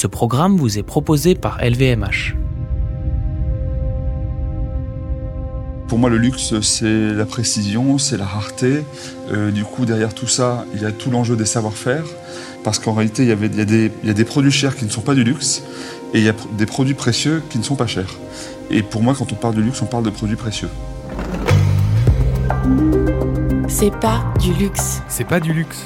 Ce programme vous est proposé par LVMH. Pour moi, le luxe, c'est la précision, c'est la rareté. Euh, du coup, derrière tout ça, il y a tout l'enjeu des savoir-faire. Parce qu'en réalité, il y, avait, il, y a des, il y, a des, produits chers qui ne sont pas du luxe et il y a des produits précieux qui ne sont pas chers. Et pour moi, quand on parle de luxe, on parle de produits précieux. C'est pas du luxe. C'est pas du luxe.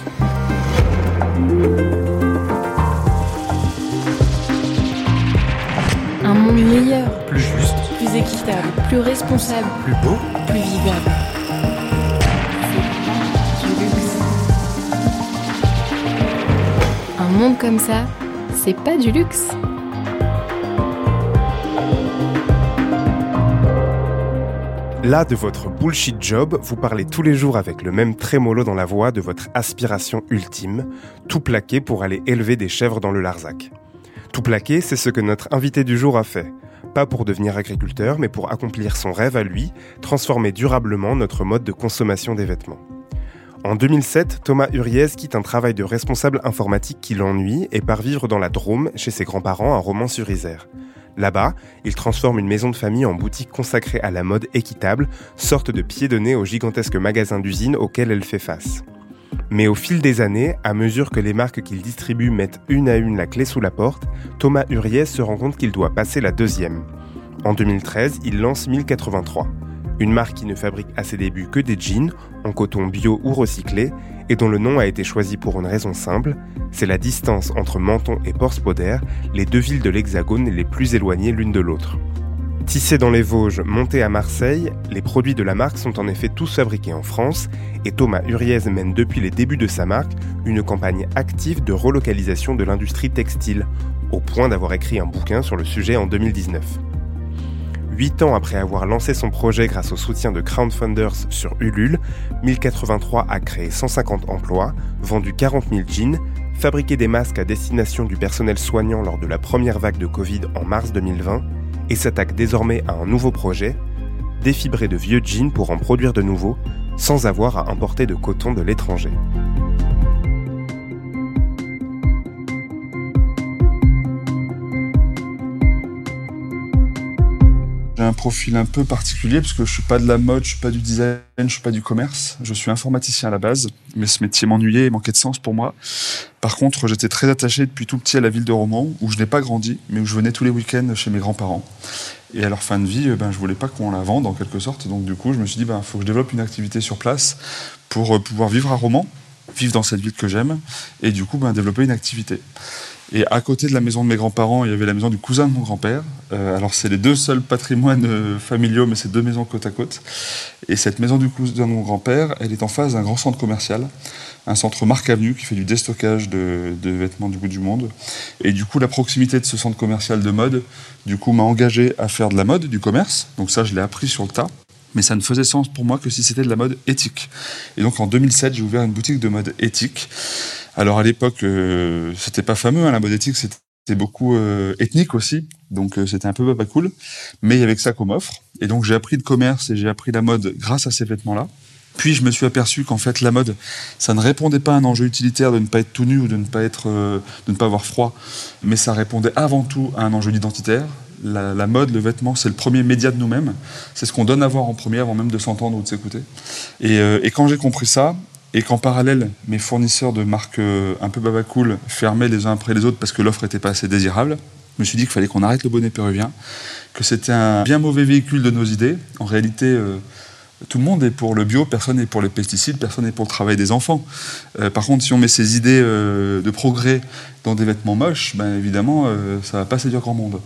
Meilleur, Plus juste, plus équitable, plus responsable, plus beau. plus vivable. Un monde comme ça, c'est pas du luxe. Là, de votre bullshit job, vous parlez tous les jours avec le même trémolo dans la voix de votre aspiration ultime, tout plaqué pour aller élever des chèvres dans le Larzac. Tout plaqué, c'est ce que notre invité du jour a fait. Pas pour devenir agriculteur, mais pour accomplir son rêve à lui, transformer durablement notre mode de consommation des vêtements. En 2007, Thomas Uriez quitte un travail de responsable informatique qui l'ennuie et part vivre dans la Drôme, chez ses grands-parents à Romans-sur-Isère. Là-bas, il transforme une maison de famille en boutique consacrée à la mode équitable, sorte de pied de nez au gigantesque magasin d'usine auquel elle fait face. Mais au fil des années, à mesure que les marques qu'il distribue mettent une à une la clé sous la porte, Thomas Uriez se rend compte qu'il doit passer la deuxième. En 2013, il lance 1083, une marque qui ne fabrique à ses débuts que des jeans, en coton bio ou recyclé, et dont le nom a été choisi pour une raison simple, c'est la distance entre Menton et Port-Spoder, les deux villes de l'Hexagone les plus éloignées l'une de l'autre. Tissés dans les Vosges, montés à Marseille, les produits de la marque sont en effet tous fabriqués en France et Thomas Uriez mène depuis les débuts de sa marque une campagne active de relocalisation de l'industrie textile, au point d'avoir écrit un bouquin sur le sujet en 2019. Huit ans après avoir lancé son projet grâce au soutien de crowdfunders sur Ulule, 1083 a créé 150 emplois, vendu 40 000 jeans, fabriqué des masques à destination du personnel soignant lors de la première vague de Covid en mars 2020 et s'attaque désormais à un nouveau projet, défibrer de vieux jeans pour en produire de nouveaux, sans avoir à importer de coton de l'étranger. Un profil un peu particulier parce que je suis pas de la mode, je suis pas du design, je suis pas du commerce. Je suis informaticien à la base, mais ce métier m'ennuyait et manquait de sens pour moi. Par contre, j'étais très attaché depuis tout petit à la ville de Romans, où je n'ai pas grandi, mais où je venais tous les week-ends chez mes grands-parents. Et à leur fin de vie, ben, je voulais pas qu'on la vende en quelque sorte. Donc du coup, je me suis dit, ben, faut que je développe une activité sur place pour pouvoir vivre à Romans, vivre dans cette ville que j'aime, et du coup, ben, développer une activité. Et à côté de la maison de mes grands-parents, il y avait la maison du cousin de mon grand-père. Euh, alors, c'est les deux seuls patrimoines euh, familiaux, mais c'est deux maisons côte à côte. Et cette maison du cousin de mon grand-père, elle est en face d'un grand centre commercial, un centre Marc Avenue qui fait du déstockage de, de, vêtements du bout du monde. Et du coup, la proximité de ce centre commercial de mode, du coup, m'a engagé à faire de la mode, du commerce. Donc ça, je l'ai appris sur le tas. Mais ça ne faisait sens pour moi que si c'était de la mode éthique. Et donc, en 2007, j'ai ouvert une boutique de mode éthique. Alors à l'époque, euh, c'était pas fameux, hein, la mode éthique, c'était beaucoup euh, ethnique aussi, donc euh, c'était un peu pas cool. Mais il y avait que ça comme offre, et donc j'ai appris le commerce et j'ai appris la mode grâce à ces vêtements-là. Puis je me suis aperçu qu'en fait la mode, ça ne répondait pas à un enjeu utilitaire de ne pas être tout nu ou de ne pas être, de ne pas avoir froid, mais ça répondait avant tout à un enjeu identitaire. La, mode, le vêtement, c'est le premier média de nous-mêmes. C'est ce qu'on donne à voir en premier avant même de s'entendre ou de s'écouter. Et, et quand j'ai compris ça, et qu'en parallèle, mes fournisseurs de marques un peu babacool fermaient les uns après les autres parce que l'offre n'était pas assez désirable, je me suis dit qu'il fallait qu'on arrête le bonnet péruvien, que c'était un bien mauvais véhicule de nos idées. En réalité, euh, tout le monde est pour le bio, personne n'est pour les pesticides, personne n'est pour le travail des enfants. Euh, par contre, si on met ces idées euh, de progrès dans des vêtements moches, ben évidemment, euh, ça va pas séduire grand monde.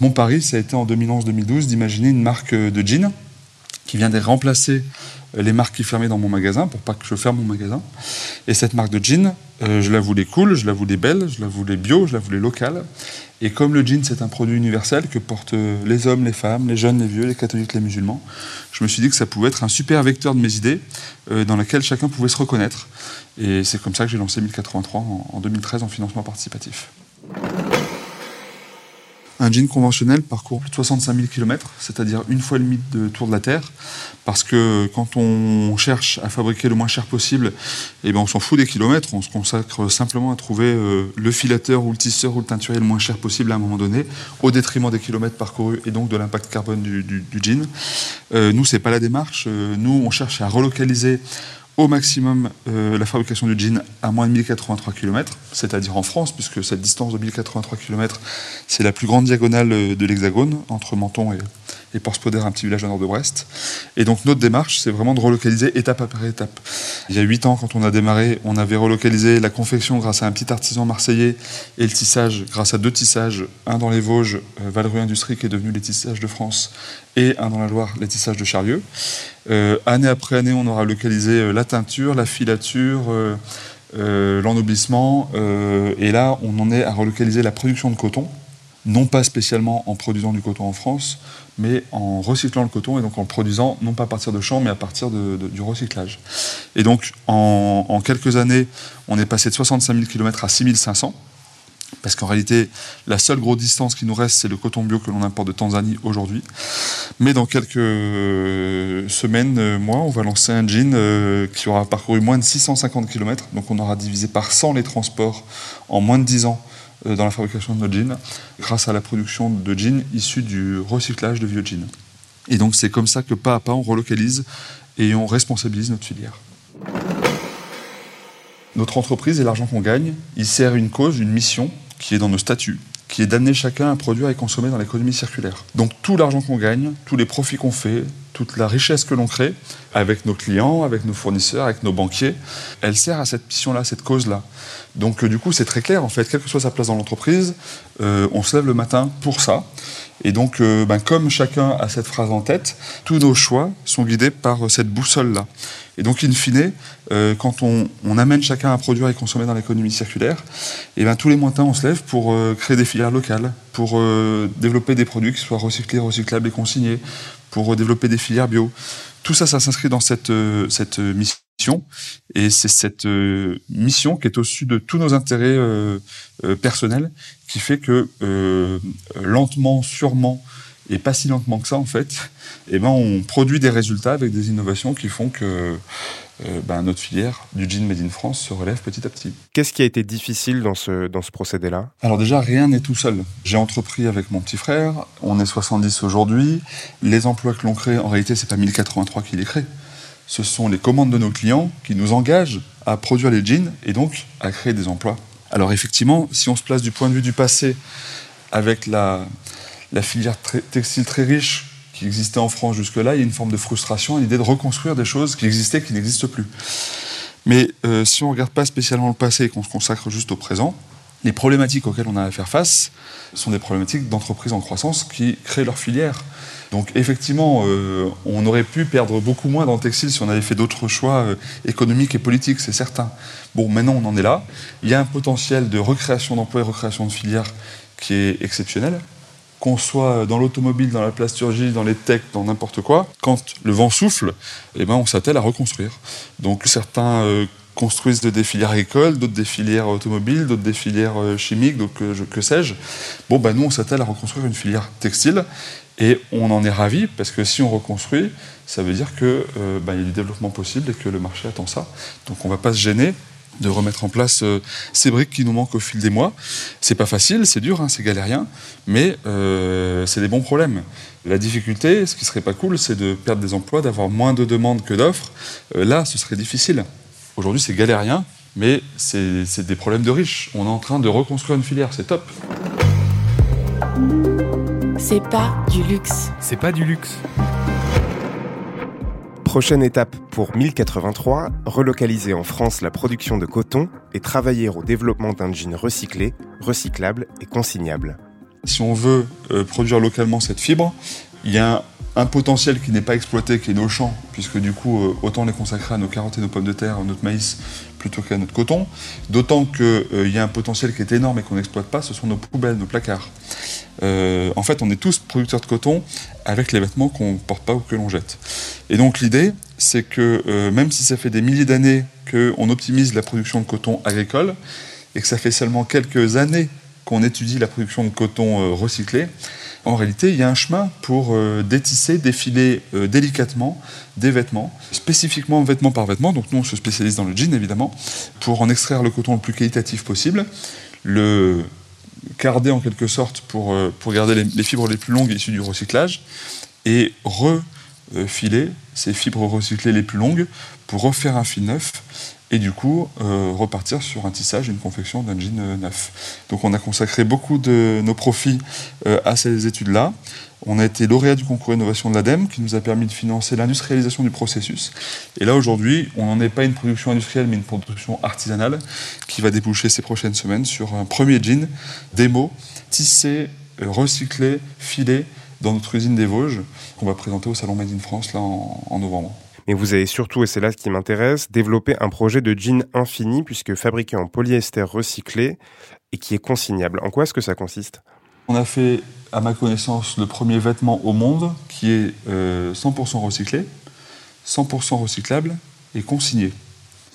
Mon pari, ça a été en 2011-2012 d'imaginer une marque de jeans qui viendrait remplacer les marques qui fermaient dans mon magasin pour pas que je ferme mon magasin. Et cette marque de jean, euh, je la voulais cool, je la voulais belle, je la voulais bio, je la voulais locale. Et comme le jean c'est un produit universel que portent les hommes, les femmes, les jeunes, les vieux, les catholiques, les musulmans, je me suis dit que ça pouvait être un super vecteur de mes idées euh, dans lequel chacun pouvait se reconnaître. Et c'est comme ça que j'ai lancé 1083 en, en 2013 en financement participatif. Un jean conventionnel parcourt plus de 65 000 km, c'est-à-dire une fois le mythe de tour de la Terre, parce que quand on cherche à fabriquer le moins cher possible, eh ben on s'en fout des kilomètres, on se consacre simplement à trouver euh, le filateur ou le tisseur ou le teinturier le moins cher possible à un moment donné, au détriment des kilomètres parcourus et donc de l'impact carbone du, jean. Euh, nous, c'est pas la démarche. Euh, nous, on cherche à relocaliser au maximum euh, la fabrication du jean à moins de 1083 km, c'est-à-dire en France, puisque cette distance de 1083 km, c'est la plus grande diagonale euh, de l'Hexagone, entre Menton et, et Porspoder, un petit village au nord de Brest. Et donc notre démarche, c'est vraiment de relocaliser étape après étape. Il y a huit ans, quand on a démarré, on avait relocalisé la confection grâce à un petit artisan marseillais et le tissage grâce à deux tissages, un dans les Vosges, euh, Valrue Industrie, qui est devenu les tissages de France, et un dans la Loire, les tissages de Charlieu. Euh, année après année, on aura localisé euh, la teinture, la filature, euh, l'ennoblissement, et là, on en est à relocaliser la production de coton, non pas spécialement en produisant du coton en France, mais en recyclant le coton et donc en le produisant non pas à partir de champs, mais à partir du recyclage. Et donc, en, en, quelques années, on est passé de 65 000 km à 6 500 parce qu'en réalité, la seule grosse distance qui nous reste, c'est le coton bio que l'on importe de Tanzanie aujourd'hui. Mais dans quelques semaines, euh, mois, on va lancer un jean euh, qui aura parcouru moins de 650 km. Donc on aura divisé par 100 les transports en moins de 10 ans euh, dans la fabrication de notre jean, grâce à la production de jeans issus du recyclage de vieux jeans. Et donc c'est comme ça que pas à pas, on relocalise et on responsabilise notre filière. Notre entreprise et l'argent qu'on gagne, il sert une cause, une mission qui est dans nos statuts, qui est d'amener chacun à produire et consommer dans l'économie circulaire. Donc tout l'argent qu'on gagne, tous les profits qu'on fait, toute la richesse que l'on crée avec nos clients, avec nos fournisseurs, avec nos banquiers, elle sert à cette mission-là, cette cause-là. Donc euh, du coup, c'est très clair, en fait, quelle que soit sa place dans l'entreprise, euh, on se lève le matin pour ça. Et donc, euh, ben, comme chacun a cette phrase en tête, tous nos choix sont guidés par cette boussole-là. Et donc, in fine, quand on, amène chacun à produire et consommer dans l'économie circulaire, et ben, tous les matins, on se lève pour créer des filières locales, pour développer des produits qui soient recyclés, recyclables et consignés, pour euh, développer des filières bio. Tout ça, ça s'inscrit dans cette, cette mission et c'est cette euh, mission qui est au-dessus de tous nos intérêts euh, euh, personnels qui fait que lentement, sûrement, et pas si lentement que ça en fait, eh ben, on produit des résultats avec des innovations qui font que ben, notre filière du jean made in France se relève petit à petit. Qu'est-ce qui a été difficile dans ce, dans ce procédé-là? Alors déjà, rien n'est tout seul. J'ai entrepris avec mon petit frère, on est 70 aujourd'hui. Les emplois que l'on crée, en réalité, c'est pas 1083 qui les créent ce sont les commandes de nos clients qui nous engagent à produire les jeans et donc à créer des emplois. Alors effectivement, si on se place du point de vue du passé avec la, la filière très, textile très riche qui existait en France jusque-là, il y a une forme de frustration, l'idée de reconstruire des choses qui existaient qui n'existent plus. Mais euh, si on ne regarde pas spécialement le passé et qu'on se consacre juste au présent, les problématiques auxquelles on a à faire face sont des problématiques d'entreprises en croissance qui créent leur filière. Donc effectivement, euh, on aurait pu perdre beaucoup moins dans le textile si on avait fait d'autres choix euh, économiques et politiques, c'est certain. Bon, maintenant on en est là. Il y a un potentiel de recréation d'emplois et recréation de filières qui est exceptionnel. Qu'on soit dans l'automobile, dans la plasturgie, dans les techs, dans n'importe quoi, quand le vent souffle, eh ben, on s'attelle à reconstruire. Donc certains euh, construisent des filières agricoles, d'autres des filières automobiles, d'autres des filières euh, chimiques, donc euh, que sais-je. Bon, ben nous, on s'attelle à reconstruire une filière textile et on en est ravi parce que si on reconstruit, ça veut dire qu'il ben, y a du développement possible et que le marché attend ça. Donc on ne va pas se gêner de remettre en place euh, ces briques qui nous manquent au fil des mois. C'est pas facile, c'est dur, hein, c'est galérien, mais euh, c'est des bons problèmes. La difficulté, ce qui serait pas cool, c'est de perdre des emplois, d'avoir moins de demandes que d'offres. Euh, là, ce serait difficile. Aujourd'hui, c'est galérien, mais c'est des problèmes de riches. On est en train de reconstruire une filière, c'est top. C'est pas du luxe. C'est pas du luxe. Prochaine étape pour 1083, relocaliser en France la production de coton et travailler au développement d'un jean recyclé, recyclable et consignable. Si on veut euh, produire localement cette fibre, il y a un, potentiel qui n'est pas exploité, qui est nos champs, puisque du coup, euh, autant les consacrer à nos carottes et nos pommes de terre, à notre maïs, plutôt qu'à notre coton. D'autant qu'il euh, y a un potentiel qui est énorme et qu'on n'exploite pas, ce sont nos poubelles, nos placards. Euh, en fait, on est tous producteurs de coton avec les vêtements qu'on ne porte pas ou que l'on jette. Et donc l'idée, c'est que même si ça fait des milliers d'années qu'on optimise la production de coton agricole, et que ça fait seulement quelques années qu'on étudie la production de coton recyclé, en réalité, il y a un chemin pour euh, détisser, défiler euh, délicatement des vêtements, spécifiquement vêtement par vêtement. Donc nous, on se spécialise dans le jean, évidemment, pour en extraire le coton le plus qualitatif possible, le carder en quelque sorte pour, pour garder les fibres les plus longues issues du recyclage, et refiler ces fibres recyclées les plus longues pour refaire un fil neuf et du coup euh, repartir sur un tissage, une confection d'un jean euh, neuf. Donc on a consacré beaucoup de nos profits euh, à ces études-là. On a été lauréat du concours innovation de l'ADEME qui nous a permis de financer l'industrialisation du processus. Et là aujourd'hui, on n'en est pas une production industrielle mais une production artisanale qui va déboucher ces prochaines semaines sur un premier jean démo, tissé, recyclé, filé dans notre usine des Vosges qu'on va présenter au Salon Made in France là en novembre. Mais vous avez surtout, et c'est là ce qui m'intéresse, développé un projet de jean infini, puisque fabriqué en polyester recyclé et qui est consignable. En quoi est-ce que ça consiste? On a fait, à ma connaissance, le premier vêtement au monde qui est 100% euh, recyclé, 100% recyclable et consigné.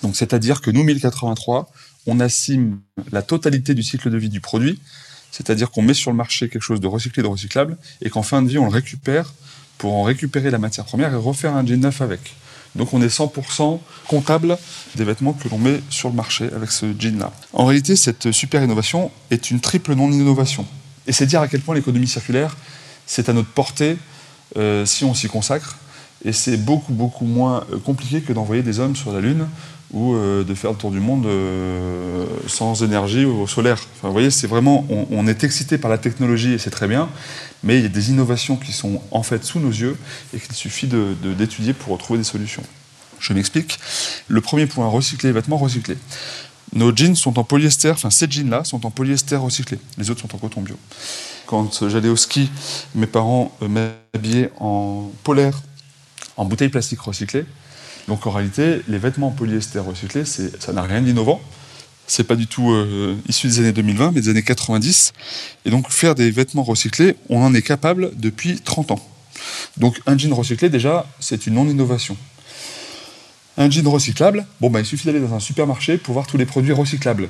Donc, c'est-à-dire que nous, 1083, on assume la totalité du cycle de vie du produit, c'est-à-dire qu'on met sur le marché quelque chose de recyclé, de recyclable, et qu'en fin de vie, on le récupère pour en récupérer la matière première et refaire un jean neuf avec. Donc on est 100% comptable des vêtements que l'on met sur le marché avec ce jean-là. En réalité, cette super innovation est une triple non-innovation. Et c'est dire à quel point l'économie circulaire, c'est à notre portée euh, si on s'y consacre. Et c'est beaucoup, beaucoup moins euh, compliqué que d'envoyer des hommes sur la Lune ou euh, de faire le tour du monde sans énergie ou au solaire. Vous voyez, c'est vraiment, on, est excité par la technologie et c'est très bien, mais il y a des innovations qui sont en fait sous nos yeux et qu'il suffit d'étudier de, pour trouver des solutions. Je m'explique. Le premier point, recycler les vêtements recyclés. Nos jeans sont en polyester, enfin ces jeans-là sont en polyester recyclé. Les autres sont en coton bio. Quand j'allais au ski, mes parents euh, m'habillaient en polaire, en bouteille plastique recyclée. Donc en réalité, les vêtements en polyester recyclé, ça n'a rien d'innovant c'est pas du tout euh, issu des années 2020, mais des années 90. Et donc faire des vêtements recyclés, on en est capable depuis 30 ans. Donc un jean recyclé, déjà, c'est une non-innovation. Un jean recyclable, bon, bah, il suffit d'aller dans un supermarché pour voir tous les produits recyclables.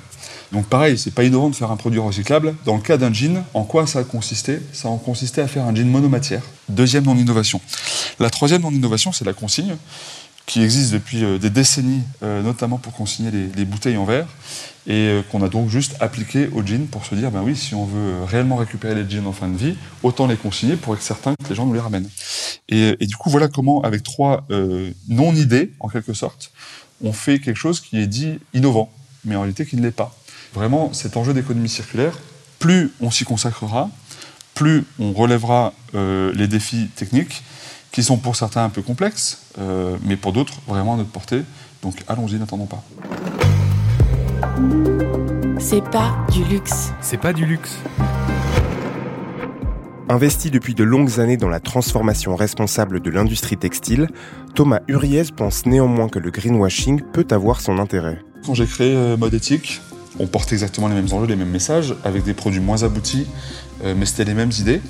Donc pareil, c'est pas innovant de faire un produit recyclable. Dans le cas d'un jean, en quoi ça a consisté? Ça a consisté à faire un jean monomatière. Deuxième non-innovation. La troisième non-innovation, c'est la consigne qui existe depuis euh, des décennies, euh, notamment pour consigner les, bouteilles en verre, et euh, qu'on a donc juste appliqué au jeans pour se dire, ben oui, si on veut réellement récupérer les jeans en fin de vie, autant les consigner pour être certain que les gens nous les ramènent. Et, du coup, voilà comment, avec trois non-idées, en quelque sorte, on fait quelque chose qui est dit innovant, mais en réalité qui ne l'est pas. Vraiment, cet enjeu d'économie circulaire, plus on s'y consacrera, plus on relèvera les défis techniques, qui sont pour certains un peu complexes, euh, mais pour d'autres vraiment à notre portée. Donc allons-y, n'attendons pas. C'est pas du luxe. C'est pas du luxe. Investi depuis de longues années dans la transformation responsable de l'industrie textile, Thomas Uriez pense néanmoins que le greenwashing peut avoir son intérêt. Quand j'ai créé euh, Mode Éthique, on porte exactement les mêmes enjeux, les mêmes messages, avec des produits moins aboutis, euh, mais c'était les mêmes idées,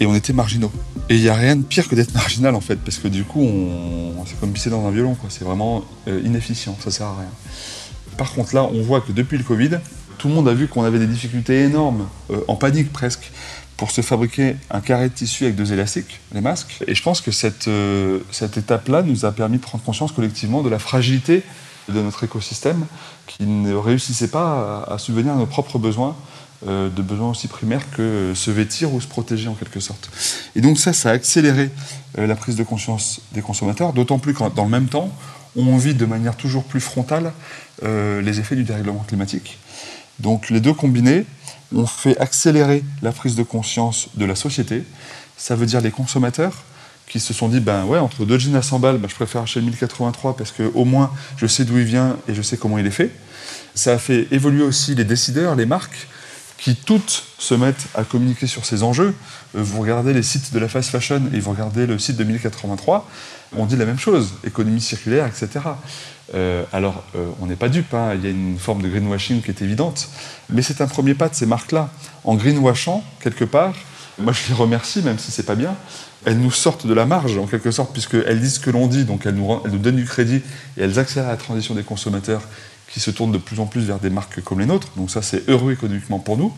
et on était marginaux. Et il n'y a rien de pire que d'être marginal en fait, parce que du coup, on... c'est comme pisser dans un violon, quoi. c'est vraiment euh, inefficient, ça sert à rien. Par contre, là, on voit que depuis le Covid, tout le monde a vu qu'on avait des difficultés énormes, euh, en panique presque, pour se fabriquer un carré de tissu avec deux élastiques, les masques. Et je pense que cette, cette étape-là nous a permis de prendre conscience collectivement de la fragilité de notre écosystème qui ne réussissait pas à, subvenir à nos propres besoins, euh, de besoins aussi primaires que se vêtir ou se protéger en quelque sorte. Et donc ça, ça a accéléré euh, la prise de conscience des consommateurs, d'autant plus que dans le même temps, on vit de manière toujours plus frontale euh, les effets du dérèglement climatique. Donc les deux combinés ont fait accélérer la prise de conscience de la société. Ça veut dire les consommateurs, qui se sont dit ben ouais entre deux jeans à 100 balles ben, je préfère acheter le 1083 parce que au moins je sais d'où il vient et je sais comment il est fait. Ça a fait évoluer aussi les décideurs les marques qui toutes se mettent à communiquer sur ces enjeux. Euh, vous regardez les sites de la fast fashion et vous regardez le site de 1083 on dit la même chose économie circulaire etc euh, alors euh, on n'est pas dupe hein. il y a une forme de greenwashing qui est évidente mais c'est un premier pas de ces marques là en greenwashant quelque part moi je les remercie même si c'est pas bien elles nous sortent de la marge en quelque sorte, puisqu'elles disent ce que l'on dit, donc elles nous, elles nous, donnent du crédit et elles accélèrent la transition des consommateurs qui se tournent de plus en plus vers des marques comme les nôtres. Donc ça, c'est heureux économiquement pour nous.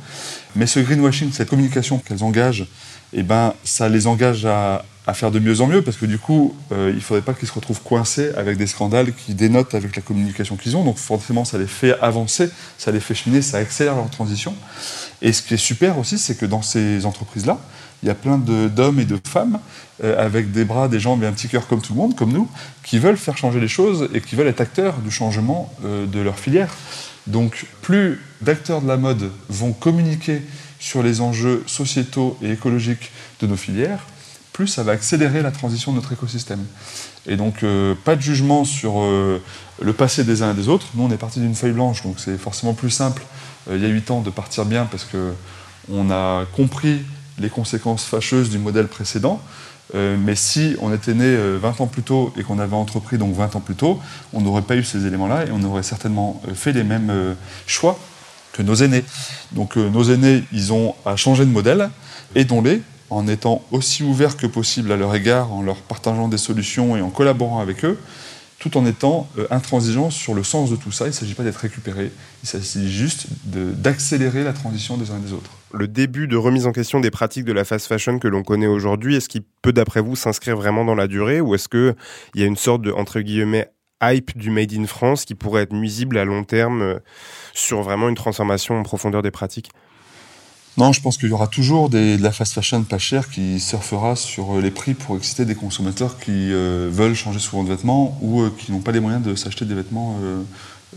Mais ce greenwashing, cette communication qu'elles engagent, eh ben, ça les engage à, faire de mieux en mieux, parce que du coup, euh, il ne faudrait pas qu'ils se retrouvent coincés avec des scandales qui dénotent avec la communication qu'ils ont. Donc forcément, ça les fait avancer, ça les fait cheminer, ça accélère leur transition. Et ce qui est super aussi, c'est que dans ces entreprises-là, il y a plein d'hommes et de femmes euh, avec des bras, des jambes et un petit cœur comme tout le monde, comme nous, qui veulent faire changer les choses et qui veulent être acteurs du changement euh, de leur filière. Donc plus d'acteurs de la mode vont communiquer sur les enjeux sociétaux et écologiques de nos filières, plus ça va accélérer la transition de notre écosystème. Et donc, euh, pas de jugement sur le passé des uns et des autres. Nous, on est parti d'une feuille blanche, donc c'est forcément plus simple, il y a huit ans, de partir bien parce qu'on a compris les conséquences fâcheuses du modèle précédent. Euh, mais si on était né 20 euh, ans plus tôt et qu'on avait entrepris donc 20 ans plus tôt, on n'aurait pas eu ces éléments-là et on aurait certainement euh, fait les mêmes choix que nos aînés. Donc nos aînés, ils ont à changer de modèle, aidons-les en étant aussi ouverts que possible à leur égard, en leur partageant des solutions et en collaborant avec eux, tout en étant intransigeants sur le sens de tout ça. Il ne s'agit pas d'être récupéré, il s'agit juste d'accélérer la transition des uns et des autres. Le début de remise en question des pratiques de la fast fashion que l'on connaît aujourd'hui, est-ce qu'il peut, d'après vous, s'inscrire vraiment dans la durée ou est-ce qu'il y a une sorte de, entre guillemets, hype du Made in France qui pourrait être nuisible à long terme euh, sur vraiment une transformation en profondeur des pratiques? Non, je pense qu'il y aura toujours de la fast fashion pas chère qui surfera sur euh, les prix pour exciter des consommateurs qui euh, veulent changer souvent de vêtements ou qui n'ont pas les moyens de s'acheter des vêtements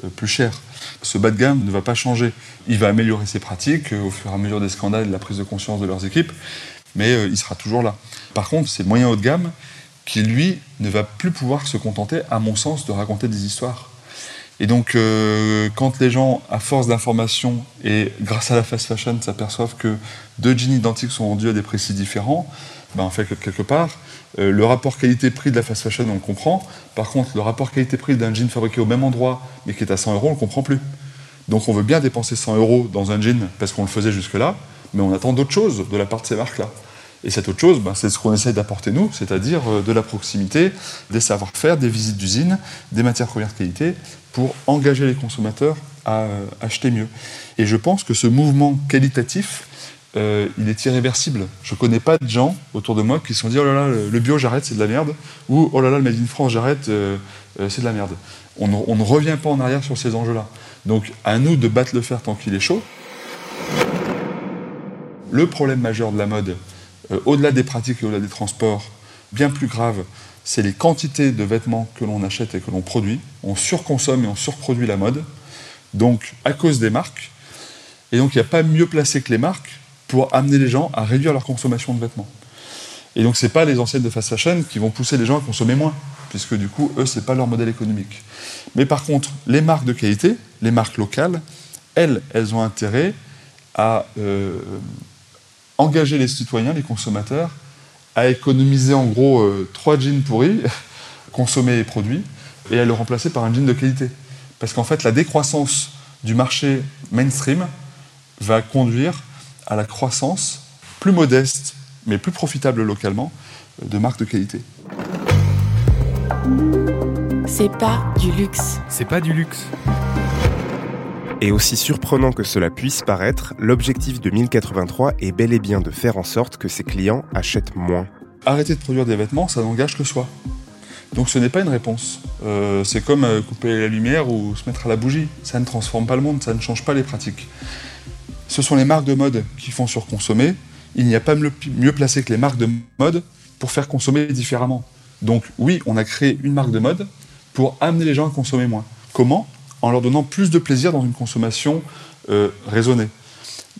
euh, plus cher. Ce bas de gamme ne va pas changer. Il va améliorer ses pratiques euh, au fur et à mesure des scandales et de la prise de conscience de leurs équipes, mais euh, il sera toujours là. Par contre, c'est le moyen haut de gamme qui, lui, ne va plus pouvoir se contenter, à mon sens, de raconter des histoires. Et donc, quand les gens, à force d'informations et grâce à la fast fashion, s'aperçoivent que deux jeans identiques sont vendus à des si différents, ben, en fait, quelque part, euh, le rapport qualité-prix de la fast fashion, on le comprend. Par contre, le rapport qualité-prix d'un jean fabriqué au même endroit, mais qui est à 100 euros, on ne le comprend plus. Donc on veut bien dépenser 100 euros dans un jean parce qu'on le faisait jusque-là, mais on attend d'autres choses de la part de ces marques-là. Et cette autre chose, ben, c'est ce qu'on essaie d'apporter nous, c'est-à-dire euh, de la proximité, des savoir-faire, des visites d'usines, des matières premières qualité, pour engager les consommateurs à euh, acheter mieux. Et je pense que ce mouvement qualitatif, euh, il est irréversible. Je ne connais pas de gens autour de moi qui se sont dit oh là là, le bio j'arrête, c'est de la merde, ou oh là là, le Made in France j'arrête, c'est de la merde. On, ne revient pas en arrière sur ces enjeux-là. Donc à nous de battre le fer tant qu'il est chaud. Le problème majeur de la mode, au-delà des pratiques et au-delà des transports, bien plus grave, c'est les quantités de vêtements que l'on achète et que l'on produit. On surconsomme et on surproduit la mode, donc à cause des marques. Et donc il n'y a pas mieux placé que les marques pour amener les gens à réduire leur consommation de vêtements. Et donc, ce n'est pas les enseignes de fast fashion qui vont pousser les gens à consommer moins, puisque du coup, eux, ce n'est pas leur modèle économique. Mais par contre, les marques de qualité, les marques locales, elles, elles ont intérêt à euh, engager les citoyens, les consommateurs, à économiser en gros euh, trois jeans pourris, consommés et produits, et à le remplacer par un jean de qualité. Parce qu'en fait, la décroissance du marché mainstream va conduire à la croissance plus modeste, mais plus profitable localement, de marques de qualité. C'est pas du luxe. C'est pas du luxe. Et aussi surprenant que cela puisse paraître, l'objectif de 1083 est bel et bien de faire en sorte que ses clients achètent moins. Arrêter de produire des vêtements, ça n'engage que soi. Donc ce n'est pas une réponse. Euh, c'est comme euh, couper la lumière ou se mettre à la bougie. Ça ne transforme pas le monde, ça ne change pas les pratiques ce sont les marques de mode qui font surconsommer. Il n'y a pas mieux placé que les marques de mode pour faire consommer différemment. Donc oui, on a créé une marque de mode pour amener les gens à consommer moins. Comment? En leur donnant plus de plaisir dans une consommation euh, raisonnée.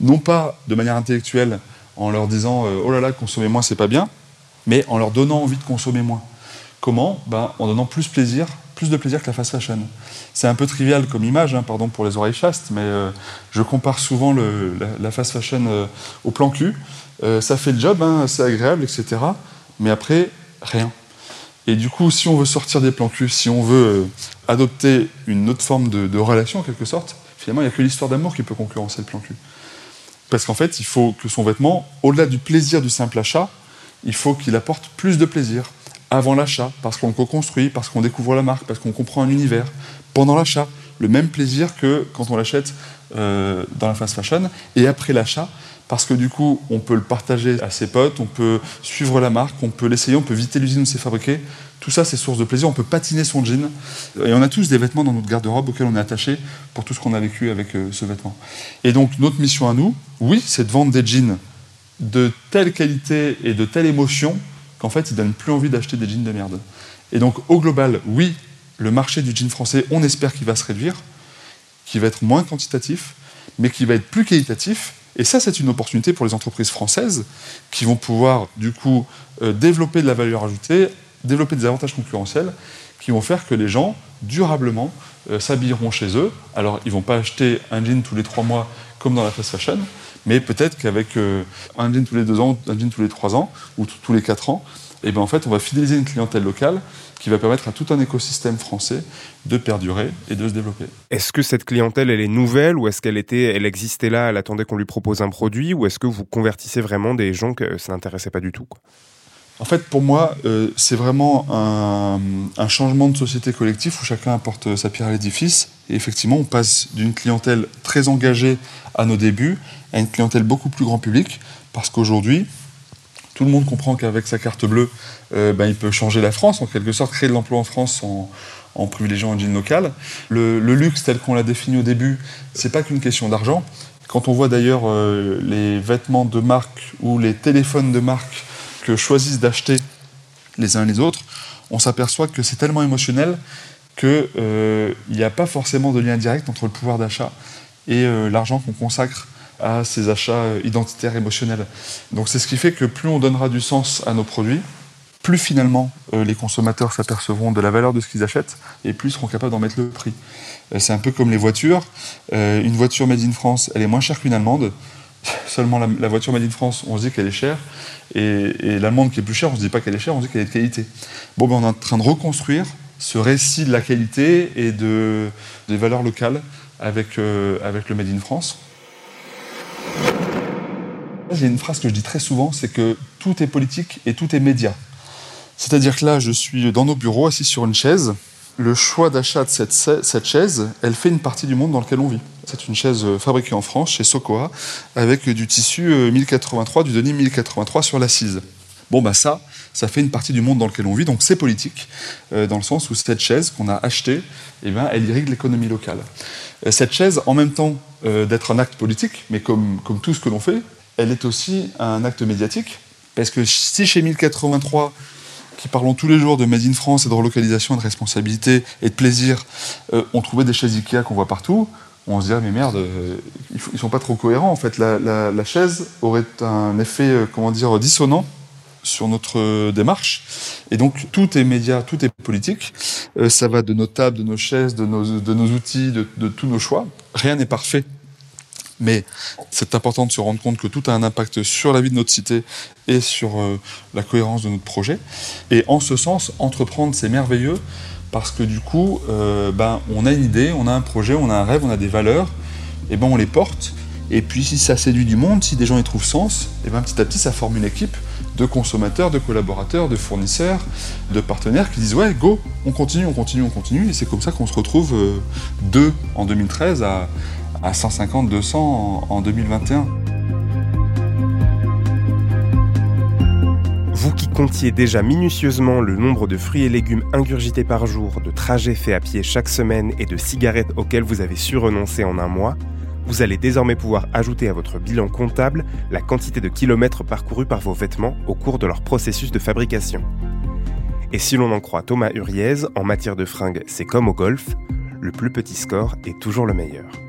Non pas de manière intellectuelle en leur disant euh, oh là là, consommer moins c'est pas bien, mais en leur donnant envie de consommer moins. Comment? Ben, En donnant plus plaisir plus de plaisir que la fast fashion. C'est un peu trivial comme image, hein, pardon pour les oreilles chastes, mais euh, je compare souvent la, fast fashion au plan cul. Ça fait le job, hein, c'est agréable, etc. Mais après, rien. Et du coup, si on veut sortir des plans cul, si on veut adopter une autre forme de, relation en quelque sorte, finalement, il n'y a que l'histoire d'amour qui peut concurrencer le plan cul. Parce qu'en fait, il faut que son vêtement, au-delà du plaisir du simple achat, il faut qu'il apporte plus de plaisir avant l'achat, parce qu'on co-construit, parce qu'on découvre la marque, parce qu'on comprend un univers. Pendant l'achat, le même plaisir que quand on l'achète euh, dans la fast fashion. Et après l'achat, parce que du coup, on peut le partager à ses potes, on peut suivre la marque, on peut l'essayer, on peut visiter l'usine où c'est fabriqué. Tout ça, c'est source de plaisir. On peut patiner son jean. Et on a tous des vêtements dans notre garde-robe auxquels on est attaché pour tout ce qu'on a vécu avec euh, ce vêtement. Et donc, notre mission à nous, oui, c'est de vendre des jeans de telle qualité et de telle émotion qu'en fait, ils donnent plus envie d'acheter des jeans de merde. Et donc, au global, oui, le marché du jean français, on espère qu'il va se réduire, qu'il va être moins quantitatif, mais qu'il va être plus qualitatif. Et ça, c'est une opportunité pour les entreprises françaises qui vont pouvoir, du coup, euh, développer de la valeur ajoutée, développer des avantages concurrentiels qui vont faire que les gens, durablement, euh, s'habilleront chez eux. Alors, ils ne vont pas acheter un jean tous les trois mois comme dans la fast fashion, mais peut-être qu'avec euh, un jean tous les deux ans, un jean tous les trois ans, ou tous les quatre ans, et ben en fait, on va fidéliser une clientèle locale qui va permettre à tout un écosystème français de perdurer et de se développer. Est-ce que cette clientèle, elle est nouvelle ou est-ce qu'elle était, elle existait là, elle attendait qu'on lui propose un produit ou est-ce que vous convertissez vraiment des gens que ça n'intéressait pas du tout En fait, pour moi, euh, c'est vraiment un, un, changement de société collective où chacun apporte sa pierre à l'édifice. Et effectivement, on passe d'une clientèle très engagée à nos débuts à une clientèle beaucoup plus grand public parce qu'aujourd'hui, tout le monde comprend qu'avec sa carte bleue, euh, ben, il peut changer la France, en quelque sorte, créer de l'emploi en France en, privilégiant un jean local. Le, luxe, tel qu'on l'a défini au début, c'est pas qu'une question d'argent. Quand on voit d'ailleurs euh, les vêtements de marque ou les téléphones de marque que choisissent d'acheter les uns les autres, on s'aperçoit que c'est tellement émotionnel qu'il euh, n'y a pas forcément de lien direct entre le pouvoir d'achat et l'argent qu'on consacre à ces achats identitaires émotionnels. Donc c'est ce qui fait que plus on donnera du sens à nos produits, plus finalement euh, les consommateurs s'apercevront de la valeur de ce qu'ils achètent et plus ils seront capables d'en mettre le prix. Euh, c'est un peu comme les voitures. Euh, une voiture made in France, elle est moins chère qu'une allemande. Seulement la, voiture made in France, on se dit qu'elle est chère. Et, l'allemande qui est plus chère, on se dit pas qu'elle est chère, on se dit qu'elle est de qualité. Bon, ben on est en train de reconstruire ce récit de la qualité et de, des valeurs locales avec, euh, avec le made in France. J'ai une phrase que je dis très souvent, c'est que tout est politique et tout est média. C'est-à-dire que là, je suis dans nos bureaux, assis sur une chaise. Le choix d'achat de cette, chaise, elle fait une partie du monde dans lequel on vit. C'est une chaise fabriquée en France, chez Sokoa, avec du tissu 1083, du denim 1083 sur l'assise. Bon, bah ça, ça fait une partie du monde dans lequel on vit, donc c'est politique, euh, dans le sens où cette chaise qu'on a achetée, eh ben, elle irrigue l'économie locale. Euh, cette chaise, en même temps euh, d'être un acte politique, mais comme, tout ce que l'on fait, elle est aussi un acte médiatique, parce que si chez 1083, qui parlons tous les jours de Made in France et de relocalisation de responsabilité et de plaisir, on trouvait des chaises Ikea qu'on voit partout, on se dirait mais merde, ils sont pas trop cohérents en fait. La, la, chaise aurait un effet, comment dire, dissonant sur notre démarche. Et donc tout est média, tout est politique. Euh, ça va de nos tables, de nos chaises, de nos, outils, de, tous nos choix. Rien n'est parfait. Mais c'est important de se rendre compte que tout a un impact sur la vie de notre cité et sur euh, la cohérence de notre projet. Et en ce sens, entreprendre, c'est merveilleux parce que du coup, euh, ben, on a une idée, on a un projet, on a un rêve, on a des valeurs, et ben on les porte. Et puis si ça séduit du monde, si des gens y trouvent sens, et ben petit à petit ça forme une équipe de consommateurs, de collaborateurs, de fournisseurs, de partenaires qui disent ouais go, on continue, on continue, on continue. Et c'est comme ça qu'on se retrouve euh, en 2013 à, à 150, 200 en, en 2021. Vous qui comptiez déjà minutieusement le nombre de fruits et légumes ingurgités par jour, de trajets faits à pied chaque semaine et de cigarettes auxquelles vous avez su renoncer en un mois, vous allez désormais pouvoir ajouter à votre bilan comptable la quantité de kilomètres parcourus par vos vêtements au cours de leur processus de fabrication. Et si l'on en croit Thomas Uriez, en matière de fringues, c'est comme au golf, le plus petit score est toujours le meilleur.